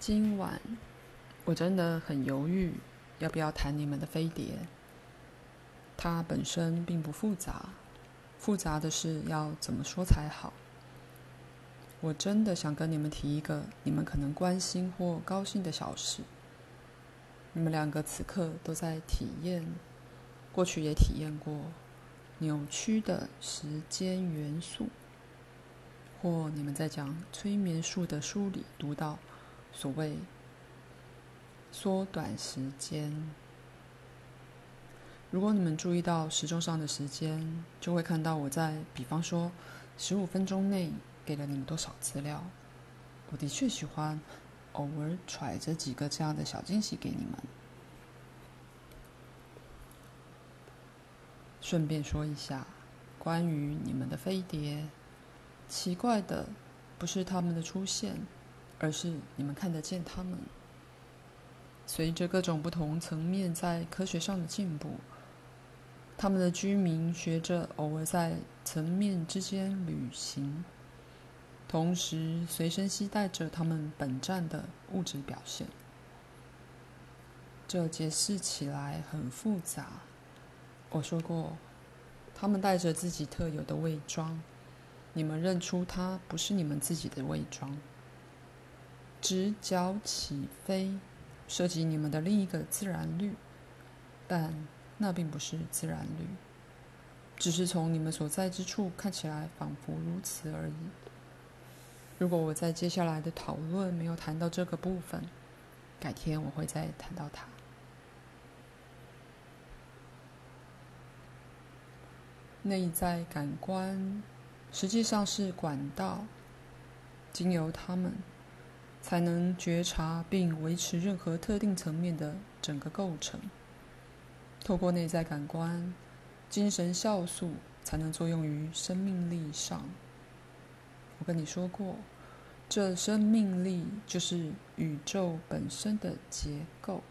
今晚我真的很犹豫，要不要谈你们的飞碟。它本身并不复杂，复杂的是要怎么说才好。我真的想跟你们提一个你们可能关心或高兴的小事。你们两个此刻都在体验，过去也体验过扭曲的时间元素，或你们在讲催眠术的书里读到所谓缩短时间。如果你们注意到时钟上的时间，就会看到我在，比方说十五分钟内给了你们多少资料。我的确喜欢偶尔揣着几个这样的小惊喜给你们。顺便说一下，关于你们的飞碟，奇怪的不是他们的出现，而是你们看得见他们。随着各种不同层面在科学上的进步。他们的居民学着偶尔在层面之间旅行，同时随身携带着他们本站的物质表现。这解释起来很复杂。我说过，他们带着自己特有的伪装，你们认出它不是你们自己的伪装。直角起飞，涉及你们的另一个自然律，但。那并不是自然律，只是从你们所在之处看起来仿佛如此而已。如果我在接下来的讨论没有谈到这个部分，改天我会再谈到它。内在感官实际上是管道，经由它们才能觉察并维持任何特定层面的整个构成。透过内在感官，精神酵素才能作用于生命力上。我跟你说过，这生命力就是宇宙本身的结构。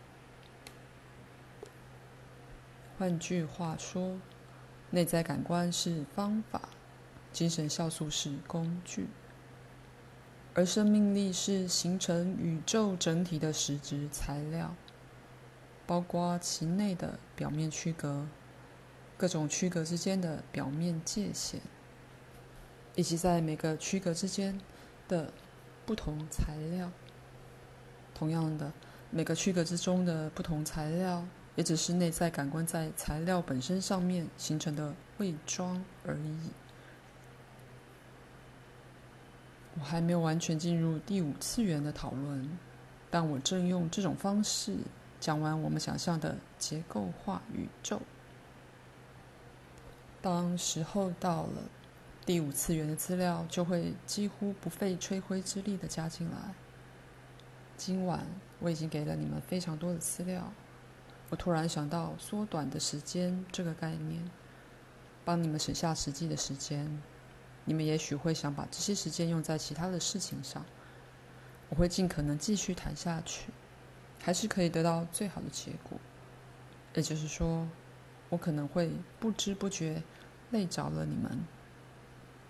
换句话说，内在感官是方法，精神酵素是工具，而生命力是形成宇宙整体的实质材料。包括其内的表面区隔、各种区隔之间的表面界限，以及在每个区隔之间的不同材料。同样的，每个区隔之中的不同材料，也只是内在感官在材料本身上面形成的伪装而已。我还没有完全进入第五次元的讨论，但我正用这种方式。讲完我们想象的结构化宇宙，当时候到了，第五次元的资料就会几乎不费吹灰之力的加进来。今晚我已经给了你们非常多的资料，我突然想到缩短的时间这个概念，帮你们省下实际的时间。你们也许会想把这些时间用在其他的事情上，我会尽可能继续谈下去。还是可以得到最好的结果，也就是说，我可能会不知不觉累着了你们，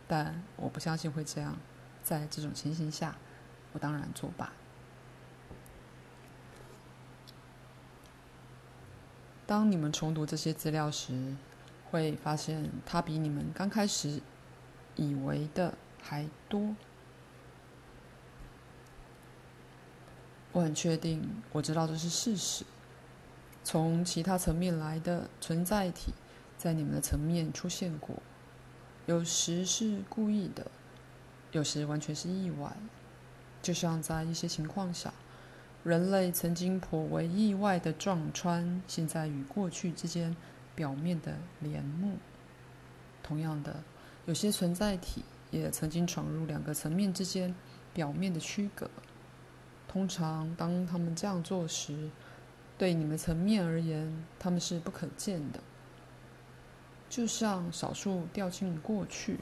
但我不相信会这样。在这种情形下，我当然作罢。当你们重读这些资料时，会发现它比你们刚开始以为的还多。我很确定，我知道这是事实。从其他层面来的存在体，在你们的层面出现过，有时是故意的，有时完全是意外。就像在一些情况下，人类曾经颇为意外的撞穿现在与过去之间表面的帘幕。同样的，有些存在体也曾经闯入两个层面之间表面的区隔。通常，当他们这样做时，对你们层面而言，他们是不可见的。就像少数掉进过去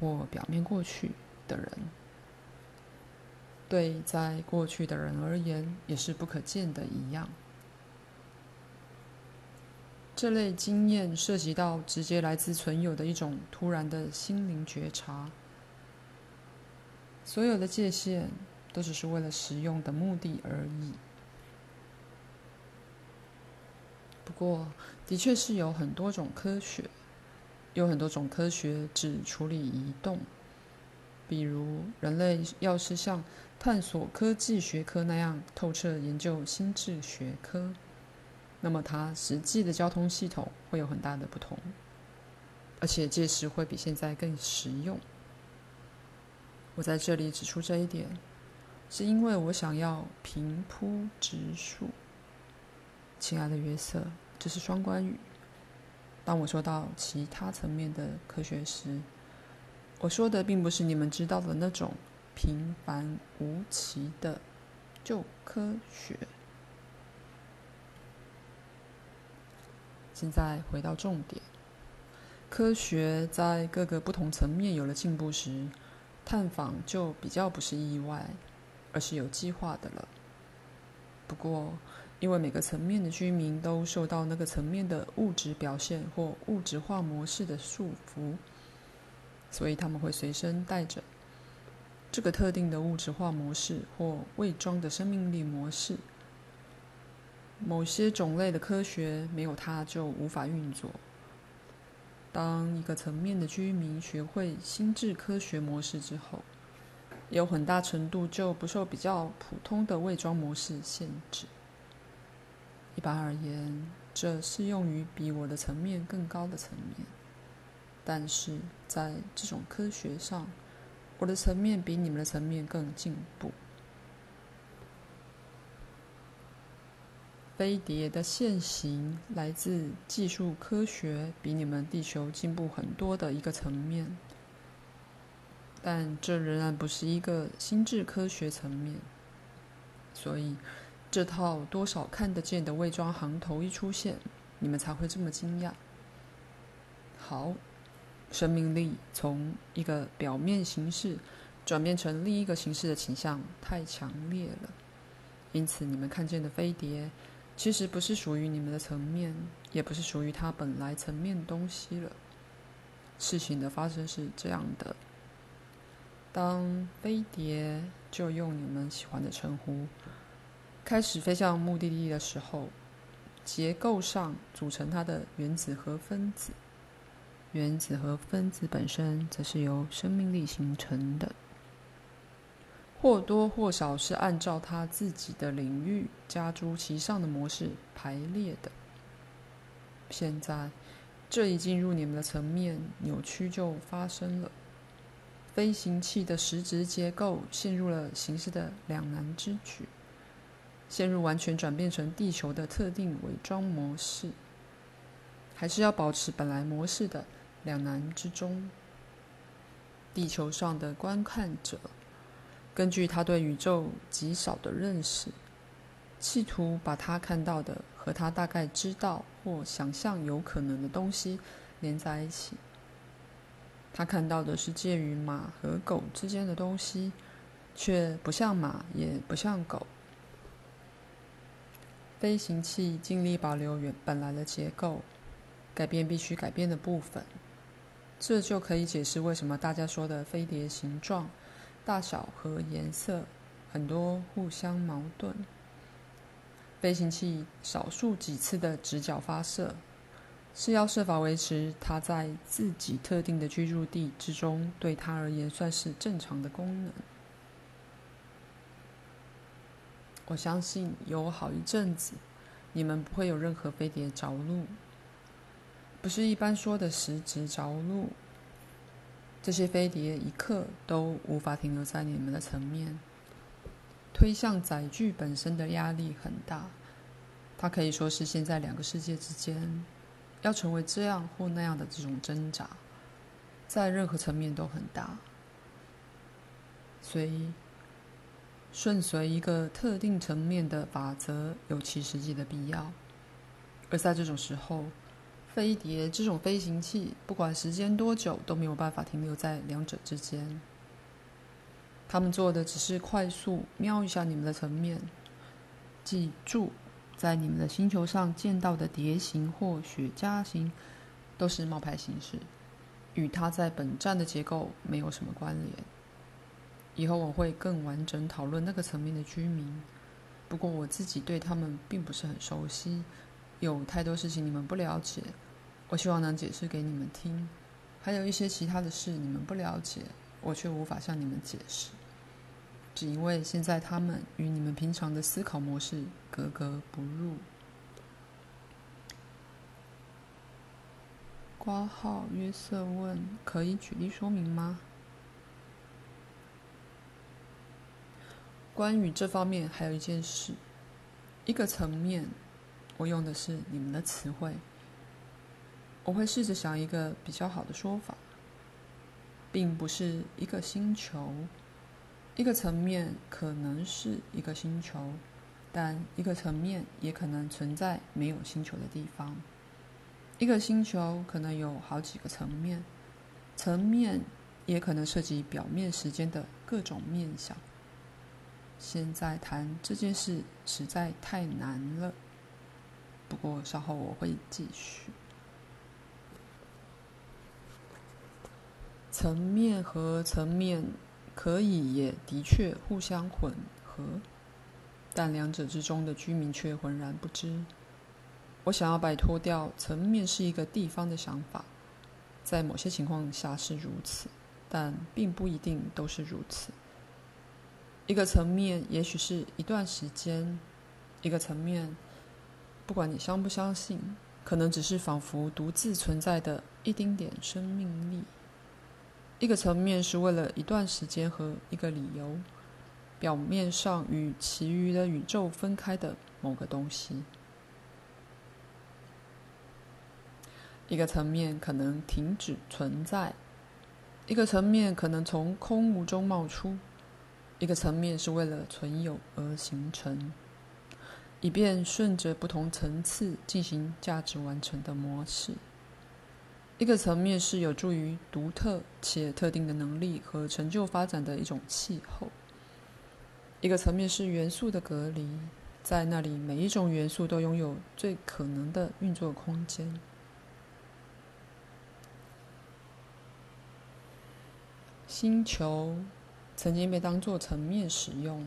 或表面过去的人，对在过去的人而言也是不可见的一样。这类经验涉及到直接来自存有的一种突然的心灵觉察，所有的界限。都只是为了实用的目的而已。不过，的确是有很多种科学，有很多种科学只处理移动。比如，人类要是像探索科技学科那样透彻研究心智学科，那么它实际的交通系统会有很大的不同，而且届时会比现在更实用。我在这里指出这一点，是因为我想要平铺直述。亲爱的约瑟，这是双关语。当我说到其他层面的科学时，我说的并不是你们知道的那种平凡无奇的旧科学。现在回到重点，科学在各个不同层面有了进步时，探访就比较不是意外，而是有计划的了。不过，因为每个层面的居民都受到那个层面的物质表现或物质化模式的束缚，所以他们会随身带着这个特定的物质化模式或伪装的生命力模式。某些种类的科学没有它就无法运作。当一个层面的居民学会心智科学模式之后，有很大程度就不受比较普通的伪装模式限制。一般而言，这适用于比我的层面更高的层面。但是在这种科学上，我的层面比你们的层面更进步。飞碟的现形来自技术科学比你们地球进步很多的一个层面，但这仍然不是一个心智科学层面，所以。这套多少看得见的伪装行头一出现，你们才会这么惊讶。好，生命力从一个表面形式转变成另一个形式的倾向太强烈了，因此你们看见的飞碟其实不是属于你们的层面，也不是属于它本来层面东西了。事情的发生是这样的：当飞碟，就用你们喜欢的称呼。开始飞向目的地的时候，结构上组成它的原子核分子。原子核分子本身则是由生命力形成的，或多或少是按照他自己的领域加诸其上的模式排列的。现在，这一进入你们的层面，扭曲就发生了。飞行器的实质结构陷入了形式的两难之举。陷入完全转变成地球的特定伪装模式，还是要保持本来模式的两难之中。地球上的观看者，根据他对宇宙极少的认识，企图把他看到的和他大概知道或想象有可能的东西连在一起。他看到的是介于马和狗之间的东西，却不像马，也不像狗。飞行器尽力保留原本来的结构，改变必须改变的部分，这就可以解释为什么大家说的飞碟形状、大小和颜色很多互相矛盾。飞行器少数几次的直角发射，是要设法维持它在自己特定的居住地之中，对它而言算是正常的功能。我相信有好一阵子，你们不会有任何飞碟着陆，不是一般说的实质着陆。这些飞碟一刻都无法停留在你们的层面，推向载具本身的压力很大。它可以说是现在两个世界之间，要成为这样或那样的这种挣扎，在任何层面都很大。所以。顺随一个特定层面的法则有其实际的必要，而在这种时候，飞碟这种飞行器不管时间多久都没有办法停留在两者之间。他们做的只是快速瞄一下你们的层面，记住，在你们的星球上见到的碟形或雪茄形都是冒牌形式，与它在本站的结构没有什么关联。以后我会更完整讨论那个层面的居民。不过我自己对他们并不是很熟悉，有太多事情你们不了解，我希望能解释给你们听。还有一些其他的事你们不了解，我却无法向你们解释，只因为现在他们与你们平常的思考模式格格不入。括号约瑟问：“可以举例说明吗？”关于这方面，还有一件事，一个层面，我用的是你们的词汇。我会试着想一个比较好的说法，并不是一个星球，一个层面可能是一个星球，但一个层面也可能存在没有星球的地方。一个星球可能有好几个层面，层面也可能涉及表面时间的各种面向。现在谈这件事实在太难了，不过稍后我会继续。层面和层面可以也的确互相混合，但两者之中的居民却浑然不知。我想要摆脱掉层面是一个地方的想法，在某些情况下是如此，但并不一定都是如此。一个层面也许是一段时间，一个层面，不管你相不相信，可能只是仿佛独自存在的一丁点生命力。一个层面是为了一段时间和一个理由，表面上与其余的宇宙分开的某个东西。一个层面可能停止存在，一个层面可能从空无中冒出。一个层面是为了存有而形成，以便顺着不同层次进行价值完成的模式。一个层面是有助于独特且特定的能力和成就发展的一种气候。一个层面是元素的隔离，在那里每一种元素都拥有最可能的运作空间。星球。曾经被当作层面使用，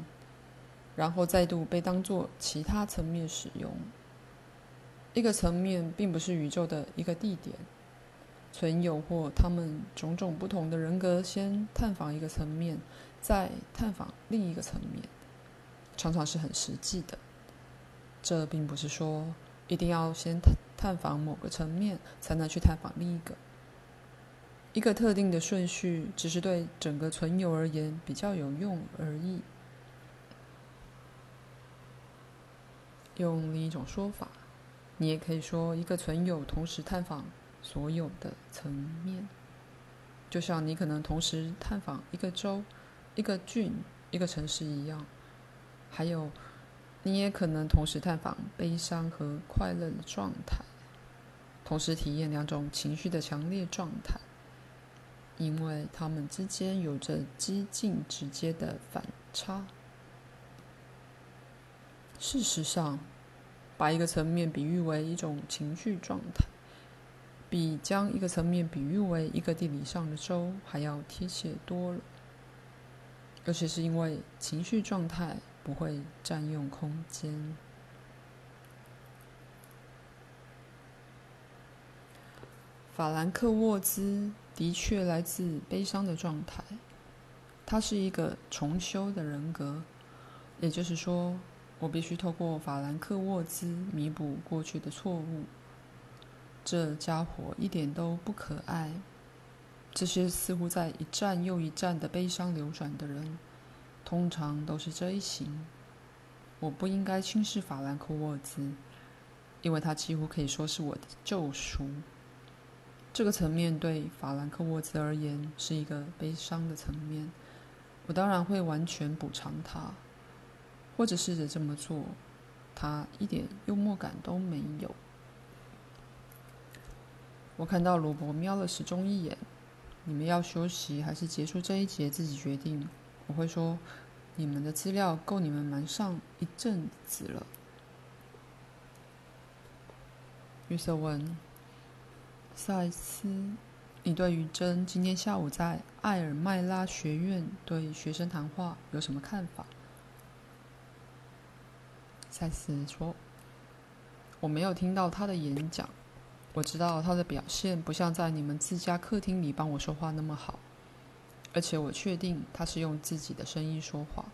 然后再度被当作其他层面使用。一个层面并不是宇宙的一个地点，存有或他们种种不同的人格先探访一个层面，再探访另一个层面，常常是很实际的。这并不是说一定要先探探访某个层面，才能去探访另一个。一个特定的顺序，只是对整个存有而言比较有用而已。用另一种说法，你也可以说，一个存有同时探访所有的层面，就像你可能同时探访一个州、一个郡、一个城市一样。还有，你也可能同时探访悲伤和快乐的状态，同时体验两种情绪的强烈状态。因为它们之间有着几近直接的反差。事实上，把一个层面比喻为一种情绪状态，比将一个层面比喻为一个地理上的州还要贴切多了。尤其是因为情绪状态不会占用空间。法兰克沃兹。的确来自悲伤的状态，他是一个重修的人格，也就是说，我必须透过法兰克沃兹弥补过去的错误。这家伙一点都不可爱。这些似乎在一站又一站的悲伤流转的人，通常都是这一型。我不应该轻视法兰克沃兹，因为他几乎可以说是我的救赎。这个层面对法兰克沃兹而言是一个悲伤的层面，我当然会完全补偿他，或者试着这么做。他一点幽默感都没有。我看到罗伯瞄了时钟一眼，你们要休息还是结束这一节自己决定。我会说，你们的资料够你们忙上一阵子了。约瑟问。赛斯，你对于珍今天下午在艾尔麦拉学院对学生谈话有什么看法？赛斯说：“我没有听到他的演讲，我知道他的表现不像在你们自家客厅里帮我说话那么好，而且我确定他是用自己的声音说话。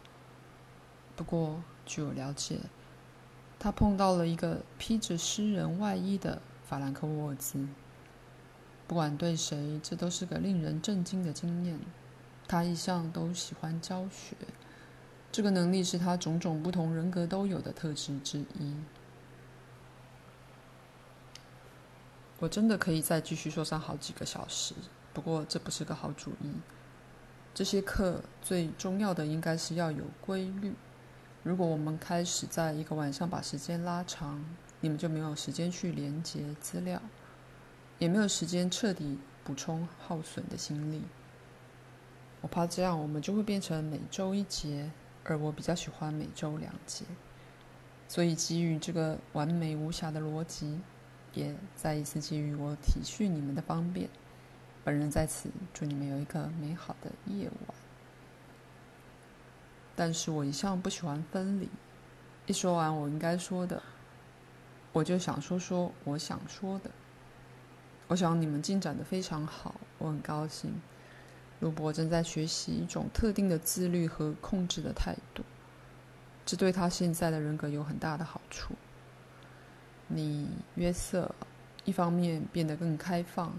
不过，据我了解，他碰到了一个披着诗人外衣的法兰克沃兹。不管对谁，这都是个令人震惊的经验。他一向都喜欢教学。”这个能力是他种种不同人格都有的特质之一。我真的可以再继续说上好几个小时，不过这不是个好主意。这些课最重要的应该是要有规律。如果我们开始在一个晚上把时间拉长，你们就没有时间去连接资料，也没有时间彻底补充耗损的心力。我怕这样我们就会变成每周一节。而我比较喜欢每周两节，所以基于这个完美无瑕的逻辑，也再一次基于我体恤你们的方便，本人在此祝你们有一个美好的夜晚。但是我一向不喜欢分离，一说完我应该说的，我就想说说我想说的。我想你们进展的非常好，我很高兴。鲁伯正在学习一种特定的自律和控制的态度，这对他现在的人格有很大的好处。你约瑟，一方面变得更开放，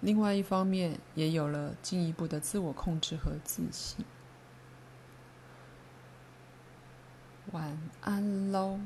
另外一方面也有了进一步的自我控制和自信。晚安喽。